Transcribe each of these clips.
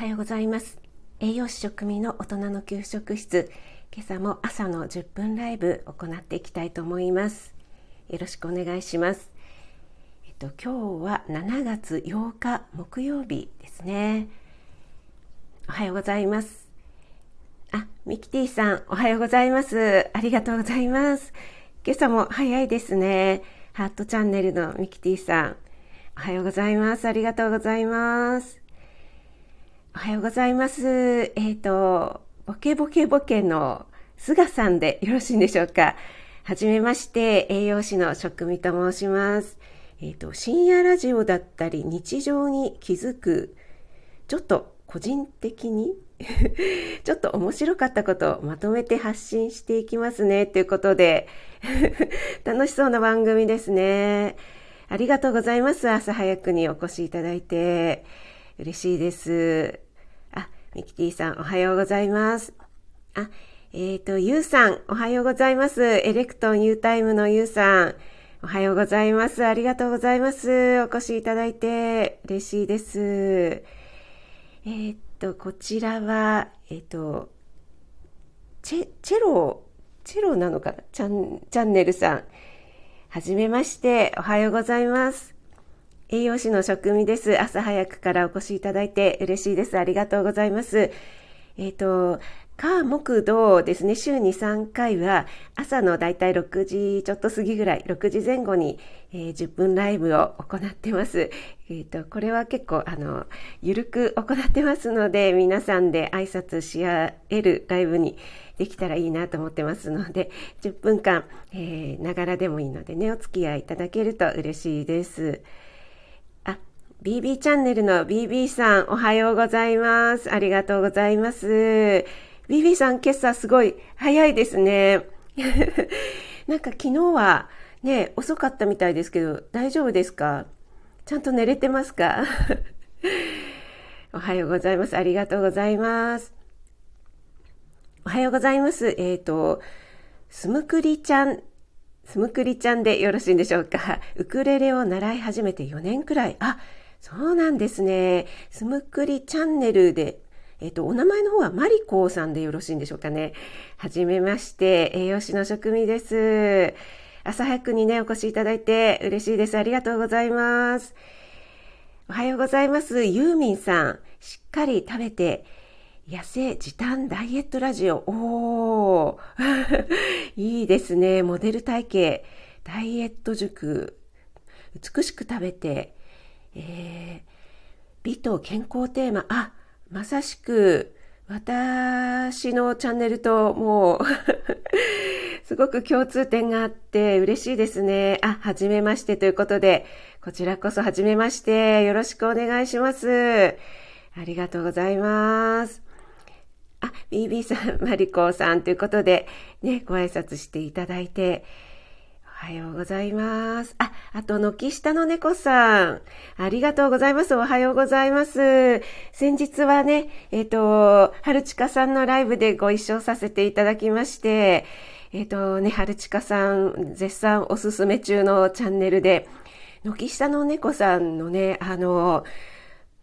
はようございます。栄養士食味の大人の給食室。今朝も朝の10分ライブ行っていきたいと思います。よろしくお願いします。えっと今日は7月8日木曜日ですね。おはようございます。あ、ミキティさんおはようございます。ありがとうございます。今朝も早いですね。ハートチャンネルのミキティさんおはようございます。ありがとうございます。おはようございます。えっ、ー、と、ボケボケボケの菅さんでよろしいんでしょうか。はじめまして、栄養士の食味と申します。えっ、ー、と、深夜ラジオだったり、日常に気づく、ちょっと個人的に ちょっと面白かったことをまとめて発信していきますね。ということで 楽しそうな番組ですね。ありがとうございます。朝早くにお越しいただいて。嬉しいです。ミキティさん、おはようございます。あ、えっ、ー、と、ゆうさん、おはようございます。エレクトン U タイムのゆうさん、おはようございます。ありがとうございます。お越しいただいて嬉しいです。えっ、と、こちらは、えっ、と、チェ、チェロ、チェロなのかな？チャン、チャンネルさん。はじめまして、おはようございます。栄養士の職味です。朝早くからお越しいただいて嬉しいです。ありがとうございます。えっ、ー、と、火、木、土ですね、週に3回は朝のだいたい6時ちょっと過ぎぐらい、6時前後に、えー、10分ライブを行ってます。えっ、ー、と、これは結構、あの、ゆるく行ってますので、皆さんで挨拶し合えるライブにできたらいいなと思ってますので、10分間、えながらでもいいのでね、お付き合いいただけると嬉しいです。BB チャンネルの BB さん、おはようございます。ありがとうございます。BB さん、今朝すごい早いですね。なんか昨日はね、遅かったみたいですけど、大丈夫ですか？ちゃんと寝れてますか？おはようございます。ありがとうございます。おはようございます。えっ、ー、と、すむくりちゃん、すむくりちゃんでよろしいんでしょうか？ウクレレを習い始めて4年くらい。あ、そうなんですね。すむくりチャンネルで、えっ、と、お名前の方はマリコーさんでよろしいんでしょうかね。はじめまして、栄養士の職味です。朝早くにね、お越しいただいて嬉しいです。ありがとうございます。おはようございます。ユーミンさん。しっかり食べて、痩せ時短ダイエットラジオ。おー。いいですね。モデル体型。ダイエット塾。美しく食べて、えー、美と健康テーマ、あ、まさしく私のチャンネルともう すごく共通点があって嬉しいですね。あ、はじめましてということで、こちらこそはじめまして、よろしくお願いします。ありがとうございます。あ、BB さん、マリコさんということで、ね、ご挨拶していただいて、おはようございます。あ、あと、軒下の猫さん。ありがとうございます。おはようございます。先日はね、えっ、ー、と、春近さんのライブでご一緒させていただきまして、えっ、ー、とね、春近さん、絶賛おすすめ中のチャンネルで、軒下の猫さんのね、あの、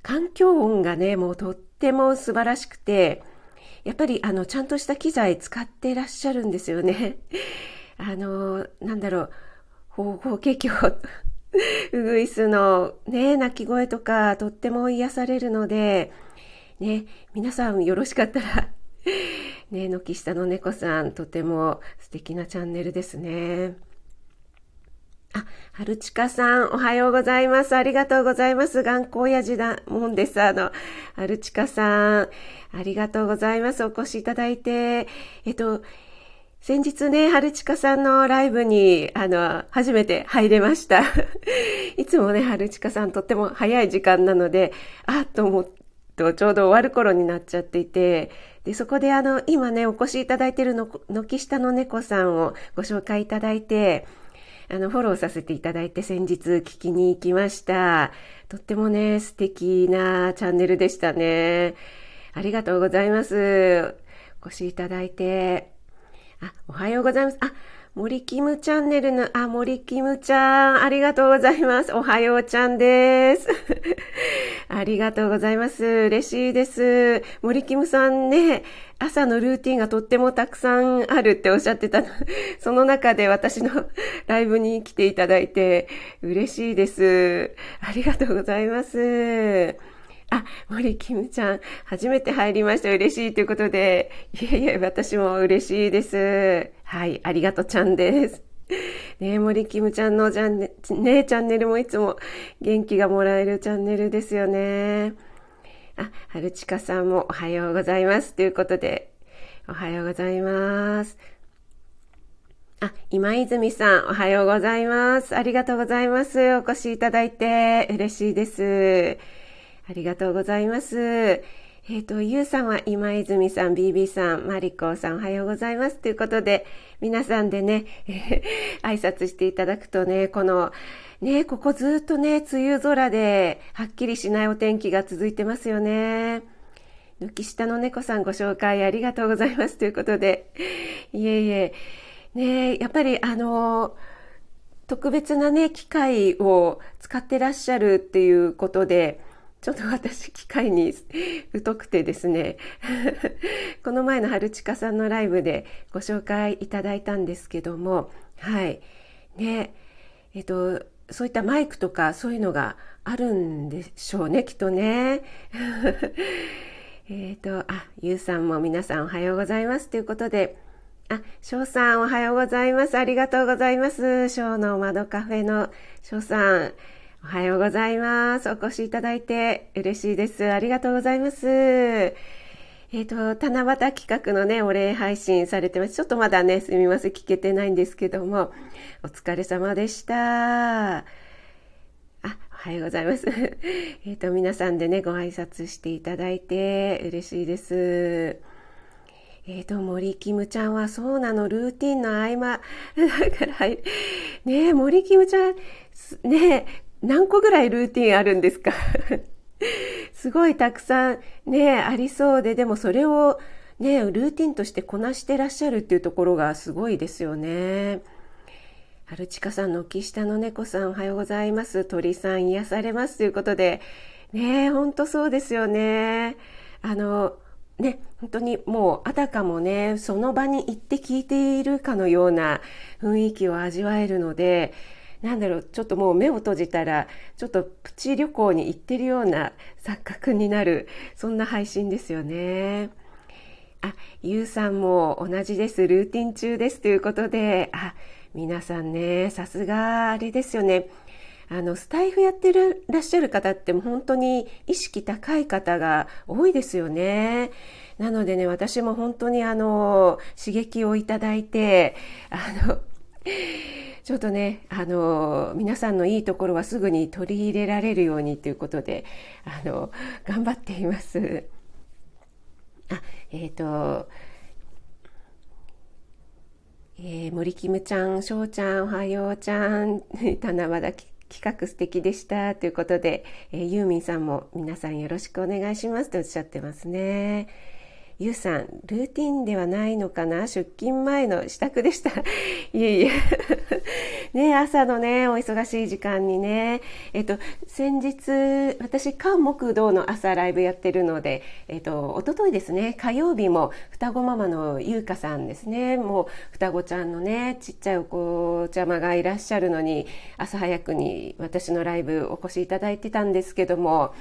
環境音がね、もうとっても素晴らしくて、やっぱりあの、ちゃんとした機材使ってらっしゃるんですよね。あの、なんだろう、方法結局、ウグイスのね、鳴き声とかとっても癒されるので、ね、皆さんよろしかったら ね、軒下の猫さん、とても素敵なチャンネルですね。あ、春近さん、おはようございます。ありがとうございます。頑固親父だもんです。あの、春近さん、ありがとうございます。お越しいただいて。えっと、先日ね、春近さんのライブに、あの、初めて入れました。いつもね、春近さんとっても早い時間なので、あっと思うと、ちょうど終わる頃になっちゃっていて、で、そこであの、今ね、お越しいただいているの、軒下の猫さんをご紹介いただいて、あの、フォローさせていただいて先日聞きに行きました。とってもね、素敵なチャンネルでしたね。ありがとうございます。お越しいただいて。あ、おはようございます。あ、森キムチャンネルの、あ、森キムちゃん、ありがとうございます。おはようちゃんです。ありがとうございます。嬉しいです。森キムさんね、朝のルーティンがとってもたくさんあるっておっしゃってたの。その中で私の ライブに来ていただいて嬉しいです。ありがとうございます。あ、森キムちゃん、初めて入りました。嬉しいということで、いえいえ、私も嬉しいです。はい、ありがとうちゃんです。ね森キムちゃんのチャンネね、チャンネルもいつも元気がもらえるチャンネルですよね。あ、はるちかさんもおはようございます。ということで、おはようございます。あ、今泉さん、おはようございます。ありがとうございます。お越しいただいて嬉しいです。ありがとうございます。えっ、ー、と、ゆうさんは今泉さん、BB さん、マリコさんおはようございます。ということで、皆さんでね、えー、挨拶していただくとね、この、ね、ここずっとね、梅雨空で、はっきりしないお天気が続いてますよね。抜下の猫さんご紹介ありがとうございます。ということで、いえいえ、ね、やっぱりあの、特別なね、機械を使ってらっしゃるっていうことで、ちょっと私機械に疎くてですね この前の春近さんのライブでご紹介いただいたんですけどもはいねえっとそういったマイクとかそういうのがあるんでしょうねきっとね えっとあゆうさんも皆さんおはようございますということであ、翔さんおはようございます。ありがとうございます。翔の窓カフェの翔さん。おはようございます。お越しいただいて嬉しいです。ありがとうございます。えっ、ー、と、七夕企画のね、お礼配信されてます。ちょっとまだね、すみません、聞けてないんですけども、お疲れ様でした。あ、おはようございます。えっと、皆さんでね、ご挨拶していただいて嬉しいです。えっ、ー、と、森キムちゃんはそうなの、ルーティンの合間。だから、ね森キムちゃん、ね何個ぐらいルーティンあるんですか？すごいたくさんね、ありそうで、でもそれをね、ルーティンとしてこなしてらっしゃるっていうところがすごいですよね。春近さんの木下の猫さんおはようございます。鳥さん癒されますということで、ね、ほんとそうですよね。あの、ね、本当にもうあたかもね、その場に行って聞いているかのような雰囲気を味わえるので、なんだろう、ちょっともう目を閉じたら、ちょっとプチ旅行に行ってるような錯覚になる、そんな配信ですよね。あ、ゆうさんも同じです。ルーティン中です。ということで、あ、皆さんね、さすがあれですよね。あの、スタイフやってるらっしゃる方って本当に意識高い方が多いですよね。なのでね、私も本当にあの、刺激をいただいて、あの、ちょっとね、あの、皆さんのいいところはすぐに取り入れられるようにということで、あの、頑張っています。あ、えっ、ー、と、えー、森キムちゃん、しょうちゃん、おはようちゃん、七夕企画素敵でしたということで、えー、ユーミンさんも皆さんよろしくお願いしますとおっしゃってますね。ゆうさん、ルーティンではないのかな？出勤前の支度でした。いえいえ。ね、朝のね、お忙しい時間にね、えっと、先日、私、関木道の朝ライブやってるので、えっと、おとといですね、火曜日も双子ママのゆうかさんですね、もう双子ちゃんのね、ちっちゃいお子ちゃまがいらっしゃるのに、朝早くに私のライブお越しいただいてたんですけども、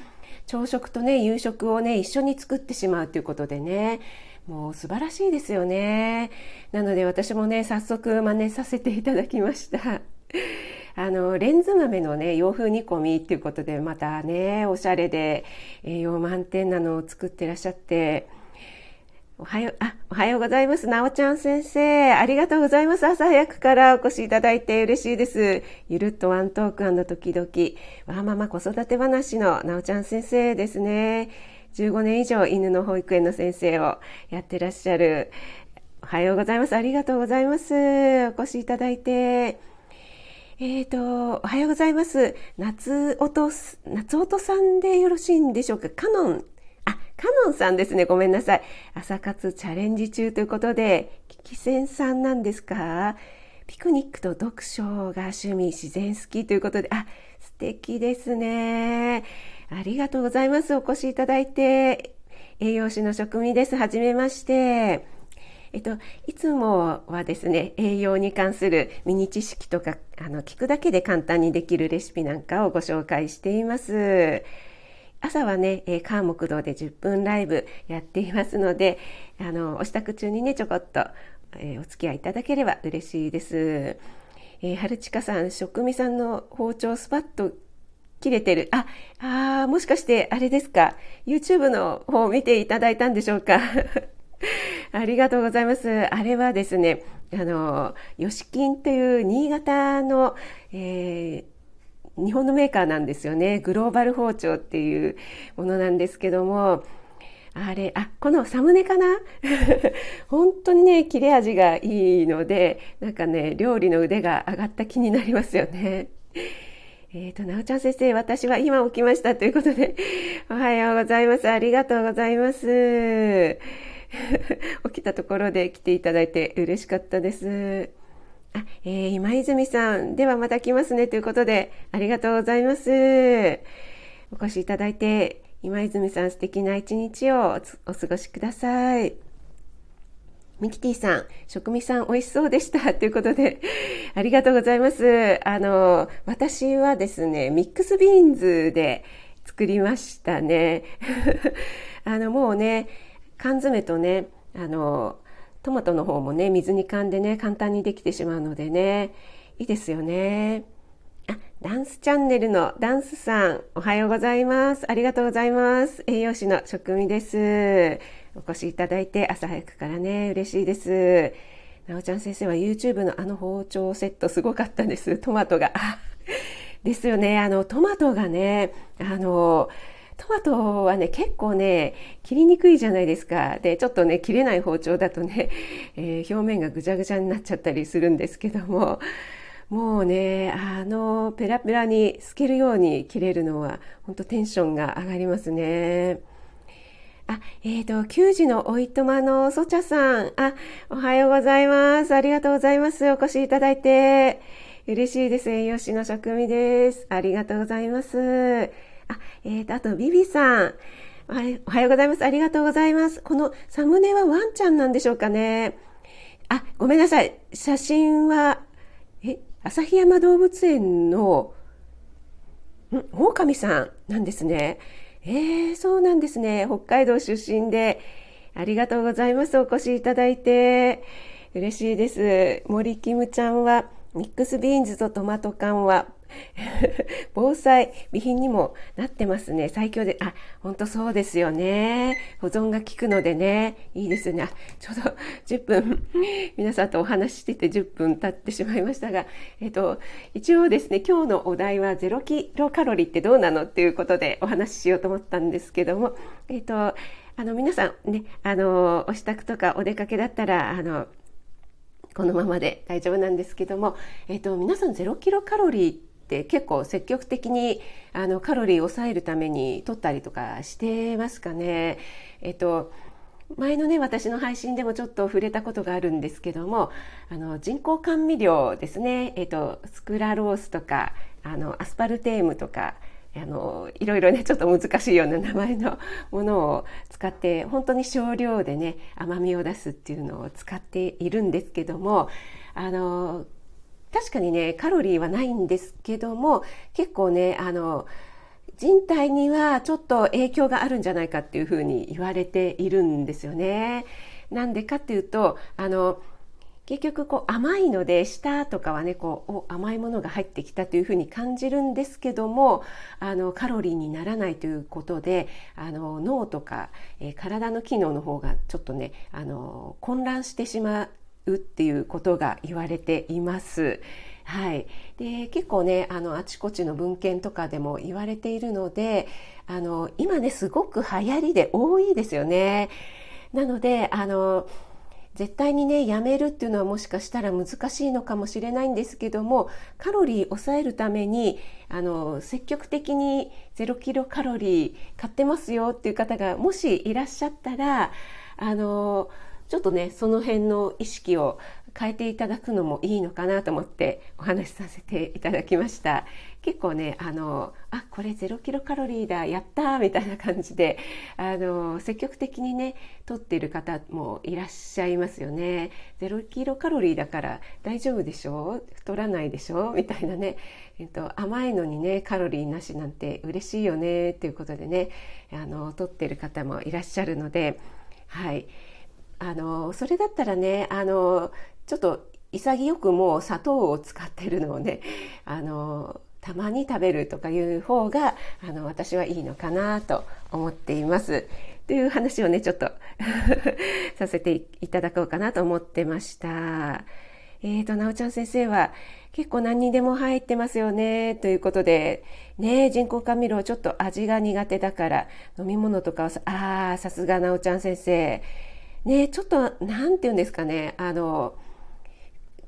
朝食とね、夕食をね、一緒に作ってしまうということでね、もう素晴らしいですよね。なので私もね、早速真似させていただきました。あの、レンズ豆のね、洋風煮込みっていうことで、またね、おしゃれで栄養満点なのを作ってらっしゃって、おはよう、あ、おはようございます。なおちゃん先生。ありがとうございます。朝早くからお越しいただいて嬉しいです。ゆるっとワントーク時々、わーママ子育て話のなおちゃん先生ですね。15年以上犬の保育園の先生をやってらっしゃる。おはようございます。ありがとうございます。お越しいただいて。えっ、ー、と、おはようございます。夏音、夏音さんでよろしいんでしょうか？カノンカノンさんですね。ごめんなさい。朝活チャレンジ中ということで、キキセンさんなんですか？ピクニックと読書が趣味、自然好きということで、あ、素敵ですね。ありがとうございます。お越しいただいて。栄養士の職味です。はじめまして。えっと、いつもはですね、栄養に関するミニ知識とか、あの、聞くだけで簡単にできるレシピなんかをご紹介しています。朝はね、えー、川木道で10分ライブやっていますので、あの、お支度中にね、ちょこっと、えー、お付き合いいただければ嬉しいです。えー、春近さん、職味さんの包丁スパッと切れてる。あ、あもしかしてあれですか ?YouTube の方を見ていただいたんでしょうか？ありがとうございます。あれはですね、あの、吉金という新潟の、えー、日本のメーカーなんですよね。グローバル包丁っていうものなんですけども、あれ、あ、このサムネかな？本当にね、切れ味がいいので、なんかね、料理の腕が上がった気になりますよね。えっ、ー、と、なおちゃん先生、私は今起きましたということで、おはようございます。ありがとうございます。起きたところで来ていただいて嬉しかったです。あ、えー、今泉さん、ではまた来ますねということで、ありがとうございます。お越しいただいて、今泉さん素敵な一日をお過ごしください。ミキティさん、食味さん美味しそうでしたということで、ありがとうございます。あの、私はですね、ミックスビーンズで作りましたね。あの、もうね、缶詰とねあのトマトの方もね水に噛んでね簡単にできてしまうのでね。いいですよね。あダンスチャンネルのダンスさんおはようございます。ありがとうございます。栄養士の職味です。お越しいただいて朝早くからね嬉しいです。なおちゃん先生は YouTube のあの包丁セットすごかったです。トマトが。ですよね。あのトマトがねあのトマトはね、結構ね、切りにくいじゃないですか。で、ちょっとね、切れない包丁だとね、えー、表面がぐちゃぐちゃになっちゃったりするんですけども、もうね、あの、ペラペラに透けるように切れるのは、本当テンションが上がりますね。あ、えっ、ー、と、給仕のおいとまのそちゃさん。あ、おはようございます。ありがとうございます。お越しいただいて。嬉しいです。栄養士の職味です。ありがとうございます。あ、えっ、ー、と、あと、ビビさん。はいおはようございます。ありがとうございます。このサムネはワンちゃんなんでしょうかね。あ、ごめんなさい。写真は、え、旭山動物園の、ん、狼さんなんですね。えー、そうなんですね。北海道出身で、ありがとうございます。お越しいただいて。嬉しいです。森キムちゃんは、ミックスビーンズとトマト缶は 防災備品にもなってますね。最強で、あ、本当そうですよね。保存が効くのでね、いいですね。ちょうど 10分、皆さんとお話ししてて10分経ってしまいましたが、えっと、一応ですね、今日のお題は0キロカロリーってどうなのっていうことでお話ししようと思ったんですけども、えっと、あの、皆さんね、あの、お支度とかお出かけだったら、あの、このままで大丈夫なんですけども、えっと、皆さん0キロカロリーって結構積極的にあのカロリーを抑えるために取ったりとかしてますかね。えっと前のね私の配信でもちょっと触れたことがあるんですけどもあの人工甘味料ですね、えっと、スクラロースとかあのアスパルテームとかあのいろいろねちょっと難しいような名前のものを使って本当に少量でね甘みを出すっていうのを使っているんですけどもあの確かにねカロリーはないんですけども結構ねあの人体にはちょっと影響があるんじゃないかっていうふうに言われているんですよね。なんでかっていうとあの結局こう甘いので舌とかはねこう甘いものが入ってきたというふうに感じるんですけどもあのカロリーにならないということであの脳とか、えー、体の機能の方がちょっとねあの混乱してしまうっていうことが言われています。はい、で結構ねあのあちこちの文献とかでも言われているのであの今ねすごく流行りで多いですよね。なのであの絶対にねやめるっていうのはもしかしたら難しいのかもしれないんですけどもカロリー抑えるためにあの積極的に0キロカロリー買ってますよっていう方がもしいらっしゃったらあのちょっとねその辺の意識を変えていただくのもいいのかなと思ってお話しさせていただきました。結構ねあのあこれ0キロカロリーだやったみたいな感じで あの積極的にね取っている方もいらっしゃいますよね。0キロカロリーだから大丈夫でしょ？太らないでしょ？みたいなね、えっと、甘いのにねカロリーなしなんて嬉しいよねっていうことでねあの取ってる方もいらっしゃるのではい。あのそれだったらねあのちょっと潔くもう砂糖を使ってるのをねあのたまに食べるとかいう方があの私はいいのかなと思っています。という話をねちょっと させていただこうかなと思ってました。えーと、なおちゃん先生は結構何にでも入ってますよねということで、ね、人工甘味料ちょっと味が苦手だから飲み物とかはああさすがなおちゃん先生ねちょっと何て言うんですかねあの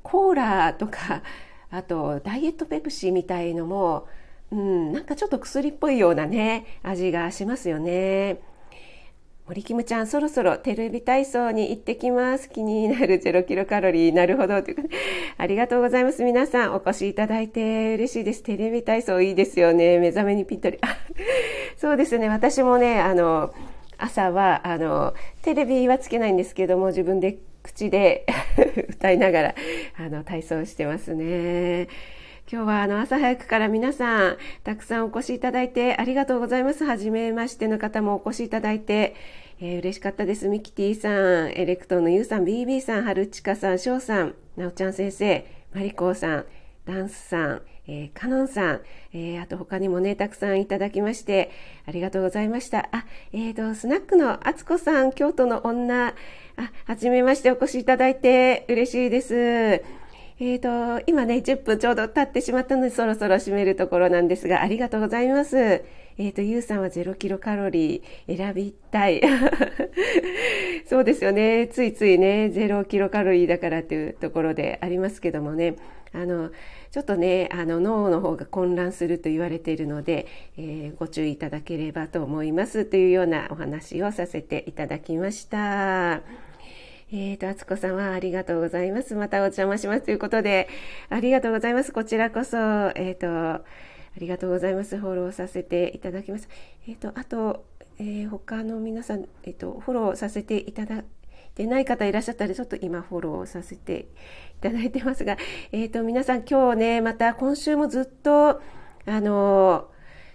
コーラとか あとダイエットペプシみたいのも、うん、なんかちょっと薬っぽいようなね味がしますよね。森キムちゃん、そろそろテレビ体操に行ってきます。気になる0キロカロリー。なるほど。というか、ありがとうございます。皆さんお越しいただいて嬉しいです。テレビ体操いいですよね。目覚めにぴったり。あそうですね。私もね、あの、朝は、あの、テレビはつけないんですけども、自分で口で 歌いながらあの体操してますね。今日はあの朝早くから皆さんたくさんお越しいただいてありがとうございます。はじめましての方もお越しいただいて、えー、嬉しかったです。ミキティさん、エレクトーのユウさん、BB さん、はるちかさん、しょうさん、なおちゃん先生、マリコさん、ダンスさん、えー、カノンさん、えー、あと他にもね、たくさんいただきまして、ありがとうございました。あ、えっ、ー、と、スナックのあつこさん、京都の女、あ、はじめましてお越しいただいて嬉しいです。えっ、ー、と、今ね、10分ちょうど経ってしまったので、そろそろ締めるところなんですが、ありがとうございます。えっ、ー、と、ゆうさんは0キロカロリー選びたい。そうですよね。ついついね、0キロカロリーだからというところでありますけどもね。あのちょっとねあの脳の方が混乱すると言われているので、えー、ご注意いただければと思いますというようなお話をさせていただきました。えーと、あつこさんはありがとうございます。またお邪魔しますということで、ありがとうございます。こちらこそ、えーと、ありがとうございます。フォローさせていただきます。えーと、あと、えー、他の皆さん、えー、と、フォローさせていただいてない方いらっしゃったらちょっと今フォローさせていただいてますが、えっ、と、皆さん今日ね、また今週もずっと、あの、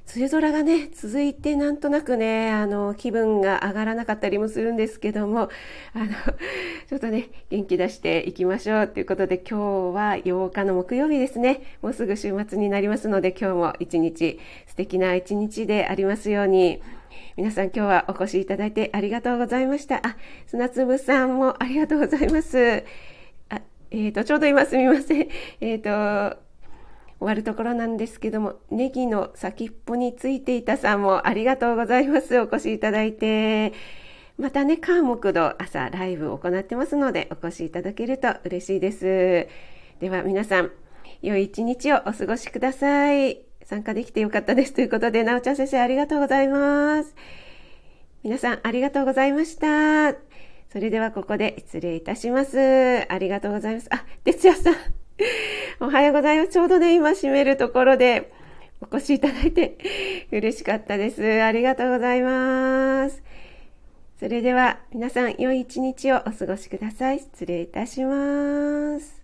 梅雨空がね、続いてなんとなくね、あの、気分が上がらなかったりもするんですけども、あの、ちょっとね、元気出していきましょうということで、今日は8日の木曜日ですね。もうすぐ週末になりますので、今日も一日、素敵な一日でありますように、皆さん今日はお越しいただいてありがとうございました。あ、砂粒さんもありがとうございます。あ、えっ、ー、と、ちょうど今すみません。えっ、ー、と、終わるところなんですけども、ネギの先っぽについていたさんもありがとうございます。お越しいただいて。またね、カー木土朝ライブを行ってますので、お越しいただけると嬉しいです。では皆さん、良い一日をお過ごしください。参加できてよかったです。ということで、なおちゃん先生ありがとうございます。皆さんありがとうございました。それではここで失礼いたします。ありがとうございます。あ、哲也さん。おはようございます。ちょうどね、今閉めるところでお越しいただいて嬉しかったです。ありがとうございます。それでは皆さん良い一日をお過ごしください。失礼いたします。